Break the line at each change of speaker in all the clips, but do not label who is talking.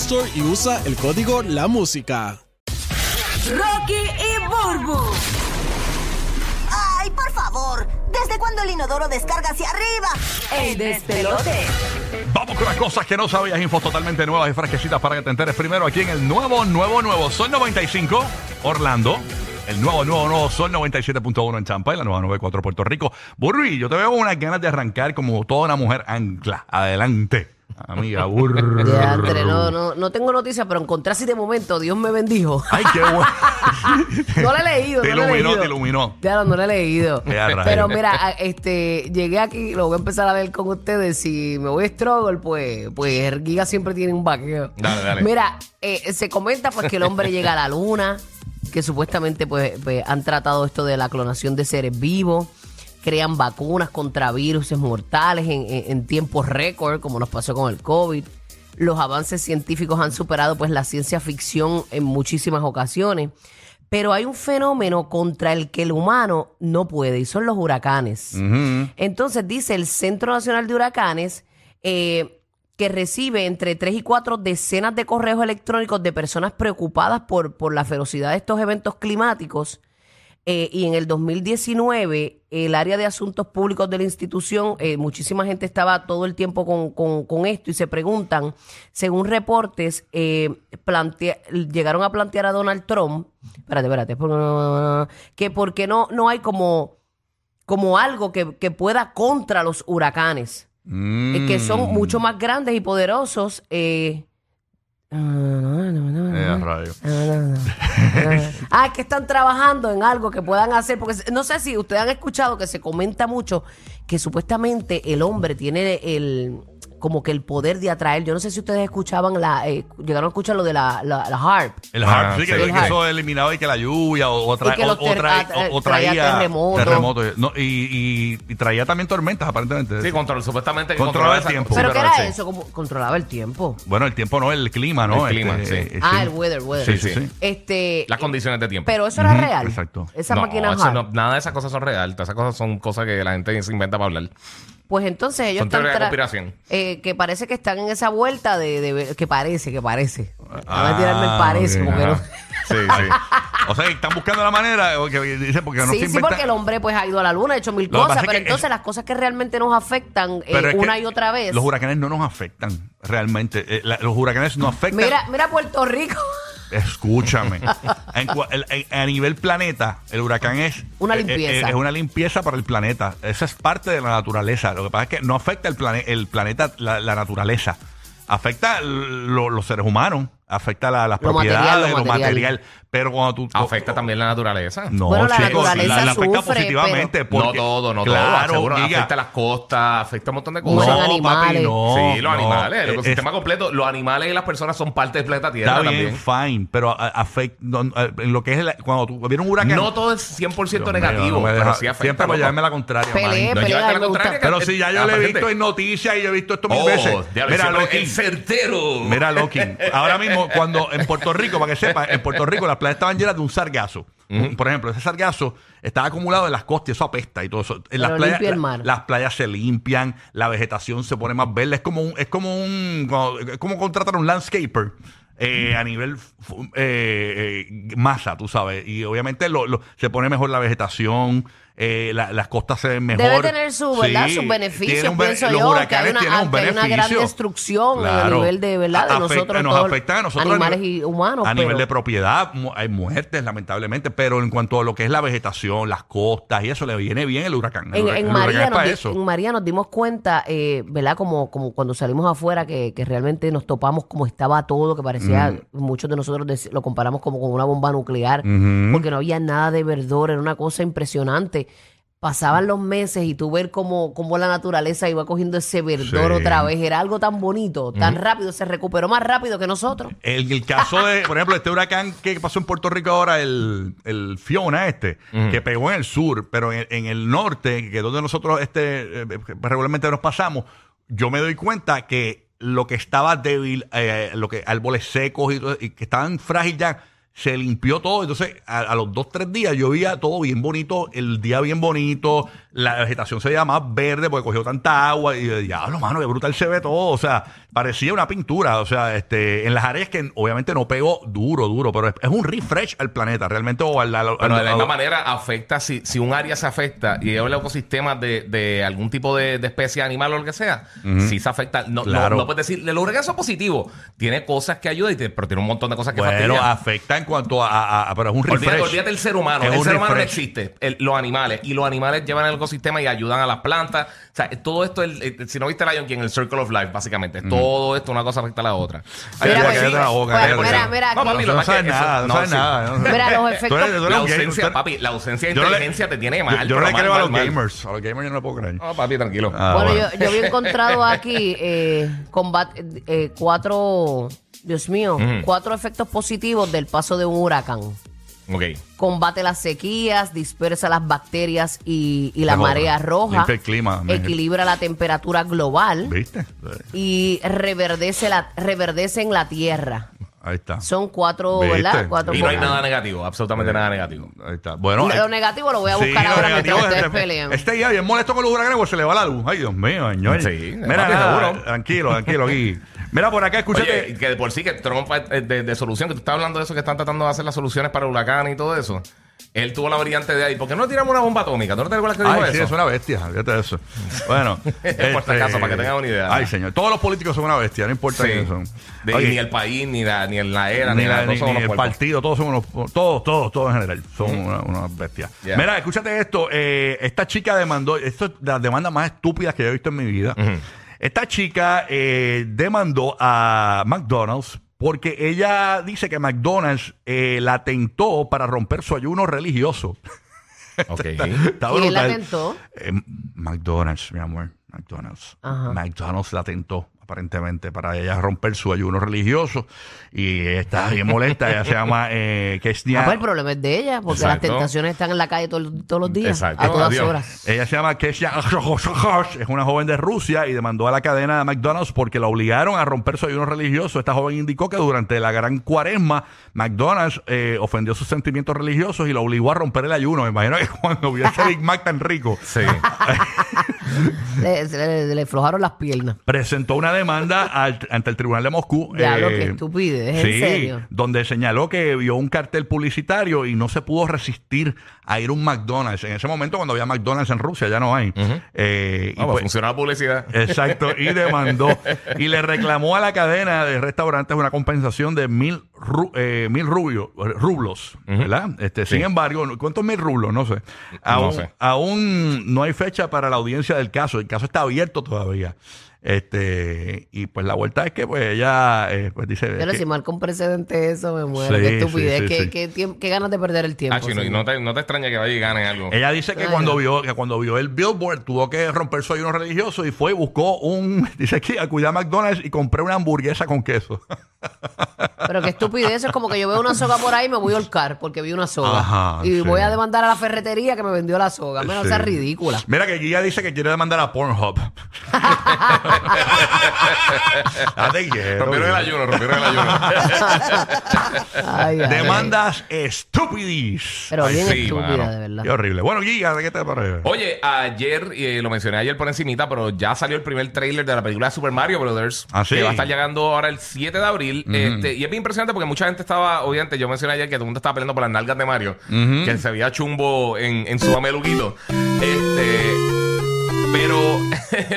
Store y usa el código La Música.
Rocky y Burbu.
¡Ay, por favor! ¿Desde cuándo el inodoro descarga hacia arriba?
El despelote.
Vamos con las cosas que no sabías, infos totalmente nuevas y fresquecitas para que te enteres primero aquí en el nuevo, nuevo, nuevo Sol 95, Orlando. El nuevo, nuevo, nuevo Sol 97.1 en Champa y la nueva 94 Puerto Rico. Burri, yo te veo unas ganas de arrancar como toda una mujer ancla. Adelante, amiga burro.
No, no, no tengo noticias, pero encontré así de momento, Dios me bendijo.
Ay, qué bueno.
No lo he leído,
Te
no
iluminó,
leído.
te iluminó.
Claro, no lo he leído. Pero mira, este, llegué aquí, lo voy a empezar a ver con ustedes. Si me voy a struggle, pues, pues Giga siempre tiene un vaqueo.
Dale, dale.
Mira, eh, se comenta pues que el hombre llega a la luna, que supuestamente pues, pues, han tratado esto de la clonación de seres vivos, crean vacunas contra virus mortales en, en- en tiempos récord, como nos pasó con el COVID. Los avances científicos han superado pues la ciencia ficción en muchísimas ocasiones. Pero hay un fenómeno contra el que el humano no puede y son los huracanes. Entonces dice el Centro Nacional de Huracanes eh, que recibe entre 3 y 4 decenas de correos electrónicos de personas preocupadas por, por la ferocidad de estos eventos climáticos. Eh, y en el 2019, el área de asuntos públicos de la institución, eh, muchísima gente estaba todo el tiempo con, con- con esto y se preguntan, según reportes, eh, plantea- llegaron a plantear a Donald Trump, espérate, espérate, que porque no, no hay como, como algo que, que pueda contra los huracanes, que son mucho más grandes y poderosos. eh,
Eh, rayo.
ah, es que están trabajando en algo que puedan hacer, porque no sé si ustedes han escuchado que se comenta mucho que supuestamente el hombre tiene el como que el poder de atraer. Yo no sé si ustedes escuchaban la, eh, llegaron a escuchar lo de la, la, la harp.
El
Ah,
harp, sí, que,
sí.
que
El harp.
eso eliminaba y que la lluvia o, o tra-
Y que los
o- o
ter-
traía,
ah, terremotos.
terremotos. No, y, y- y traía también tormentas, aparentemente.
Sí, control, supuestamente
Controlaba el tiempo.
sí,
¿Pero qué era
sí.
eso? Como controlaba el tiempo.
Bueno, el tiempo no, el clima, ¿no?
El clima,
Este,
sí.
eh,
Ah, el weather, weather.
Sí, sí,
Sí,
sí.
Este,
Las condiciones de tiempo.
pero eso era real.
exacto.
Esa
no,
máquina
eso
harp.
no- nada de esas cosas son reales. Todas esas cosas son cosas que la gente se inventa para hablar.
Pues entonces ellos
Son
están
teorías de
tra-
conspiración.
eh, que parece que están en esa vuelta de, de ver- que parece, que parece.
Ah,
a tirarme el parece, porque no-
Ajá. Sí, sí.
O sea, que están buscando la manera, o que dice, porque no
sí,
se
sí,
inventa-
porque el hombre pues ha ido a la luna, ha hecho mil
Lo que
cosas,
es
pero
que
entonces
es-
las cosas que realmente nos afectan eh,
Pero es que
una y otra vez.
Los huracanes no nos afectan, realmente. Eh, la- los huracanes no afectan.
Mira, mira Puerto Rico.
Escúchame. En cua- el- en- a nivel planeta, el huracán es
Una
eh, eh,
limpieza.
Es una limpieza para el planeta. Esa es parte de la naturaleza. Lo que pasa es que no afecta el, plane- el planeta, la, la naturaleza. Afecta lo- los seres humanos, afecta la- las
Lo material,
propiedades,
lo
lo material.
material.
Pero cuando tú.
Afecta también la naturaleza.
No,
Bueno, la
chicos,
naturaleza
la, la afecta
sufre,
positivamente.
no
porque-
todo, no
claro,
todo. Seguro, afecta las costas, afecta un montón de cosas.
No,
animales.
papi, no.
sí, los
no.
animales, el
Es-
ecosistema completo. Los animales y las personas son parte del planeta Tierra
Está bien,
también.
fine, pero afecta no, eh, en lo que es la- cuando tú viene un huracán.
No todo es 100%
Dios mío,
negativo,
no me
pero
deja-
sí afecta.
Siempre
loco.
llevarme la contraria.
La
me
contraria,
Pero si ya yo
Ah,
lo he
pero
visto en noticias y yo he visto esto mil
Oh,
veces. Mira, Loki.
el certero.
Mira, Loki. Ahora mismo, cuando en Puerto Rico, para que sepan, en Puerto Rico las playas estaban llenas de un sargazo. Por ejemplo, ese sargazo estaba acumulado en las costas y eso apesta y todo eso. En las playas,
el mar.
las playas se limpian, la vegetación se pone más verde. Es como un, es como un, como- es como contratar un landscaper. eh, a nivel eh, eh, masa, tú sabes. Y obviamente lo- lo- se pone mejor la vegetación, eh, la- las costas se ven mejor.
Debe tener su, ¿verdad? Sus beneficios,
tiene un
pienso
los
yo, que hay
huracanes
una,
tienen un
que hay una gran
beneficio.
destrucción a nivel de, ¿verdad? De
Afecta-
nosotros,
nos
todos,
afecta a nosotros
animales
nivel-
y humanos.
A nivel
pero-
de propiedad, mu- hay muertes, lamentablemente, pero en cuanto a lo que es la vegetación, las costas y eso, le viene bien el huracán. El
En,
huracán-
en
el huracán
María
es
nos
para
di-
eso.
en María nos dimos cuenta, eh, ¿verdad? Como, como cuando salimos afuera, que, que realmente nos topamos como estaba todo, que parecía, muchos de nosotros dec- lo comparamos como con una bomba nuclear, porque no había nada de verdor, era una cosa impresionante. Pasaban los meses y tú ver cómo, cómo la naturaleza iba cogiendo ese verdor
Sí.
otra vez. Era algo tan bonito, tan rápido, se recuperó más rápido que nosotros.
El, el caso de, por ejemplo, este huracán que pasó en Puerto Rico ahora, el, el Fiona este, que pegó en el sur, pero en, en el norte, que es donde nosotros este, eh, regularmente nos pasamos, yo me doy cuenta que lo que estaba débil, eh, lo que árboles secos y, todo- y que estaban frágiles ya, se limpió todo. Entonces, a, los dos, tres días, yo todo bien bonito, el día bien bonito, la vegetación se veía más verde porque cogió tanta agua. Y yo, diablo, mano, qué brutal se ve todo. O sea, parecía una pintura. O sea, este, en las áreas que obviamente no pegó duro, duro, pero es, es un refresh al planeta, realmente. O al, al-
Pero de la misma manera afecta, si, si un área se afecta y es el ecosistema de, de algún tipo de, de especie animal o lo que sea, si se afecta, no, no-
Claro.
no, puedes decir, los huracanes son positivos, tiene cosas que ayudan, y te- pero tiene un montón de cosas que
bueno,
fastidian.
afecta en cuanto a, a- a- pero es un refresh.
Olvídate, olvídate el ser humano.
Es
El
un
ser humano no existe. El- los animales. Y los animales llevan el ecosistema y ayudan a las plantas. O sea, todo esto, el- el- si no viste Lion King, el Circle of Life, básicamente. Todo esto, una cosa afecta a la otra.
Mira,
Ay,
mira, la boca,
Mira,
cállate.
mira, mira,
No, papi,
no sabes
que
nada, no sabes nada. no-
Mira, los efectos-
La ausencia, papi, la ausencia de
no
inteligencia te tiene mal.
yo no le creo a los gamers. A los gamers yo no lo puedo creer.
No, papi, tranquilo.
Ah,
bueno. Yo, había encontrado aquí eh, combate, eh, cuatro, Dios mío, cuatro efectos positivos del paso de un huracán.
Ok.
Combate las sequías, dispersa las bacterias y, y la marea roja.
El clima,
Equilibra la temperatura global
¿Viste?
y reverdece, la, reverdece en la tierra.
Ahí está.
Son cuatro,
¿Viste?
¿verdad? Cuatro
Y no hay nada negativo, absolutamente nada negativo.
Ahí está. Bueno,
Lo
eh,
negativo lo voy a
sí,
buscar
lo
ahora mientras
es-
ustedes pelean.
Este día bien molesto con los huracanes, pues se le va la luz. Ay, Dios mío, señor.
Sí,
Mira, nada,
seguro.
tranquilo, tranquilo aquí. Mira, por acá, escúchate.
Oye, que de por sí que Trump eh, de, de solución, que tú estás hablando de eso, que están tratando de hacer las soluciones para huracanes y todo eso. Él tuvo la brillante idea. ¿Y por qué no tiramos una bomba atómica? ¿Tú no te acuerdas que dijo
Ay, sí,
eso?
es una bestia, fíjate de eso. Bueno, este,
Por si acaso, para que tengan una idea.
Ay, señor, todos los políticos son una bestia, no importa
Sí.
quiénes son.
De-
Oye,
ni el país, ni la, ni la era,
ni,
ni,
la- ni- ni el partido, todos son unos, todos, todos, todos en general, son una- unas bestias.
Yeah.
Mira, escúchate esto, eh, esta chica demandó, esto es de las demandas más estúpidas que yo he visto en mi vida. Esta chica eh, demandó a McDonald's porque ella dice que McDonald's eh, la tentó para romper su ayuno religioso.
Ok.
Está
¿Quién la tentó?
Eh, McDonald's, mi amor. McDonald's.
Ajá.
McDonald's la tentó, aparentemente, para ella romper su ayuno religioso. Y está bien molesta. Ella se llama eh, Kesnia.
Ah, pues el problema es de ella, porque las
Exacto.
tentaciones están en la calle todo- todos los días,
Exacto.
a todas
Adiós.
horas.
Ella se llama Kesha es una joven de Rusia y demandó a la cadena de McDonald's porque la obligaron a romper su ayuno religioso. Esta joven indicó que durante la gran cuaresma, McDonald's eh, ofendió sus sentimientos religiosos y la obligó a romper el ayuno. Me imagino que cuando vio ese Big Mac tan rico,
Sí.
Le, le- le aflojaron las piernas.
presentó una demanda al- ante el Tribunal de Moscú. eh,
Diablo, qué estupidez, ¿en
sí,
serio?
donde señaló que vio un cartel publicitario y no se pudo resistir a ir a un McDonald's. En ese momento, cuando había McDonald's en Rusia, ya no hay. Eh, y
Ah, pues
pues-
funciona la publicidad.
Exacto, y demandó y le reclamó a la cadena de restaurantes una compensación de mil, ru- eh, mil rubio- rublos, ¿verdad? Este, Sin embargo, ¿cuántos mil rublos? No sé. Aún,
sé.
aún no hay fecha para la audiencia del caso. El caso está abierto todavía. Este, y pues la vuelta es que pues ella eh, pues dice
Pero
que-
si marca un precedente eso, me muero.
Sí,
qué estupidez,
sí, sí,
qué,
sí.
qué qué ganas de perder el tiempo.
Ah, no te, no te extraña que vaya y gane algo.
Ella dice que
Ay,
cuando
no.
vio que cuando vio el billboard tuvo que romper su ayuno religioso y fue y buscó un dice que acudí a McDonald's y compré una hamburguesa con queso.
Pero qué estupidez, es como que yo veo una soga por ahí y me voy a holcar porque vi una soga.
Ajá,
y
sí.
voy a demandar a la ferretería que me vendió la soga. Menos
Sí.
sea ridícula.
Mira que Guía dice que quiere demandar a Pornhub. Date quieto,
Rompieron el ayuno, rompieron el ayuno.
Ay, ay,
Demandas estúpidis.
Pero
Ay,
bien
sí,
estúpida,
mano.
de verdad.
Qué horrible. Bueno, Guía, ¿de qué te parece?
Oye, ayer, eh, lo mencioné ayer por encimita, pero ya salió el primer tráiler de la película Super Mario Brothers.
Ah, ¿sí?
Que va a estar llegando ahora el 7 de abril. este, y es bien impresionante porque mucha gente estaba, obviamente, yo mencioné ayer que todo el mundo estaba peleando por las nalgas de Mario, que se veía chumbo en, en su mameluquito. Este. Pero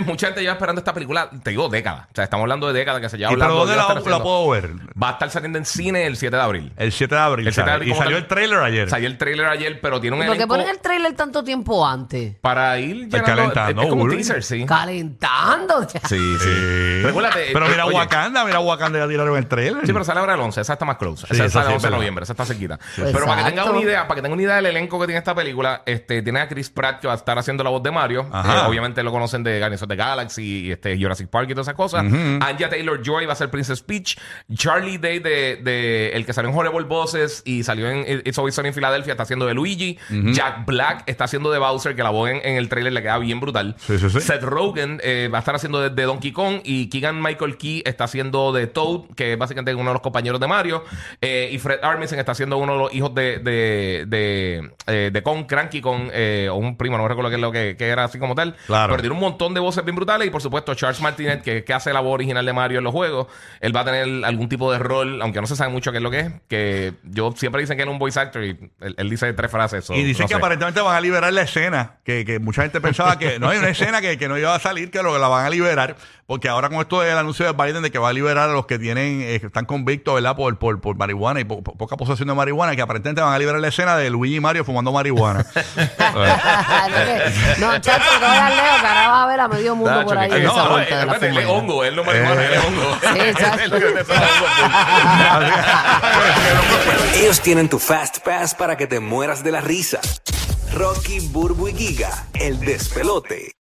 mucha gente lleva esperando esta película, te digo, décadas. O sea, estamos hablando de décadas que se lleva
¿Y pero
hablando.
dónde
lleva
la, la puedo ver?
Va a estar saliendo en cine el 7 de abril.
El 7 de abril.
El 7 de abril
y salió
tal.
el trailer ayer.
Salió el trailer ayer, pero tiene un
¿Y ¿Por qué ponen el trailer tanto tiempo antes?
para ir llenando.
calentando,
es como un teaser, sí.
Calentando. ya.
Sí, sí.
Sí.
Recuérdate.
Pero
eh,
mira
oye,
Wakanda, mira Wakanda ya tiraron el trailer.
Sí, pero sale ahora el 11, esa está más close.
Sí,
esa
esa
sale el
es
11 de noviembre, esa está cerquita. Pero para que tengan una idea, para que tengan una idea del elenco que tiene esta película, este, tiene a Chris Pratt que va a estar haciendo la voz de Mario.
Ajá.
Eh, obviamente lo conocen de Guardians of the Galaxy, y este, Jurassic Park y todas esas cosas. Anja Taylor Joy va a ser Princess Peach. Charlie Day, de, de- el que salió en Horrible Bosses y salió en It's Always Sunny en Filadelfia, está haciendo de Luigi. Jack Black está haciendo de Bowser, que la voz en, en el trailer le queda bien brutal.
Sí, sí, sí.
Seth Rogen eh, va a estar haciendo de, de Donkey Kong y Keegan Michael Key está haciendo de Toad, que es básicamente uno de los compañeros de Mario. Eh, y Fred Armisen está haciendo uno de los hijos de, de, de, eh, de Kong, Cranky Kong, eh, o un primo, no recuerdo qué es lo que, que era así como tal.
Claro.
Pero tiene un montón de voces bien brutales y por supuesto Charles Martinet, que, que hace la voz original de Mario en los juegos, él va a tener algún tipo de rol, aunque no se sabe mucho qué es lo que es, que yo siempre dicen que es un voice actor y él, él dice tres frases. so,
Y dicen
no
que
sé.
aparentemente van a liberar la escena, que, que mucha gente pensaba que no hay una escena que, que no iba a salir, que lo la van a liberar, porque ahora con esto del anuncio de Biden de que va a liberar a los que tienen, eh, que están convictos, ¿verdad? Por, por, por marihuana y po- po- poca posesión de marihuana, que aparentemente van a liberar la escena de Luigi y Mario fumando marihuana.
no, chacho, no veas Leo, que ahora va a ver a medio mundo
Nacho,
por ahí
que-
en
no,
esa
no,
vuelta de la
él es
fumadera.
hongo, él no marihuana, él es hongo.
Sí, exacto.
Él es lo que te está hongo.
Ellos tienen tu Fast Pass para que te mueras de la risa. Rocky, Burbu y Giga, el despelote.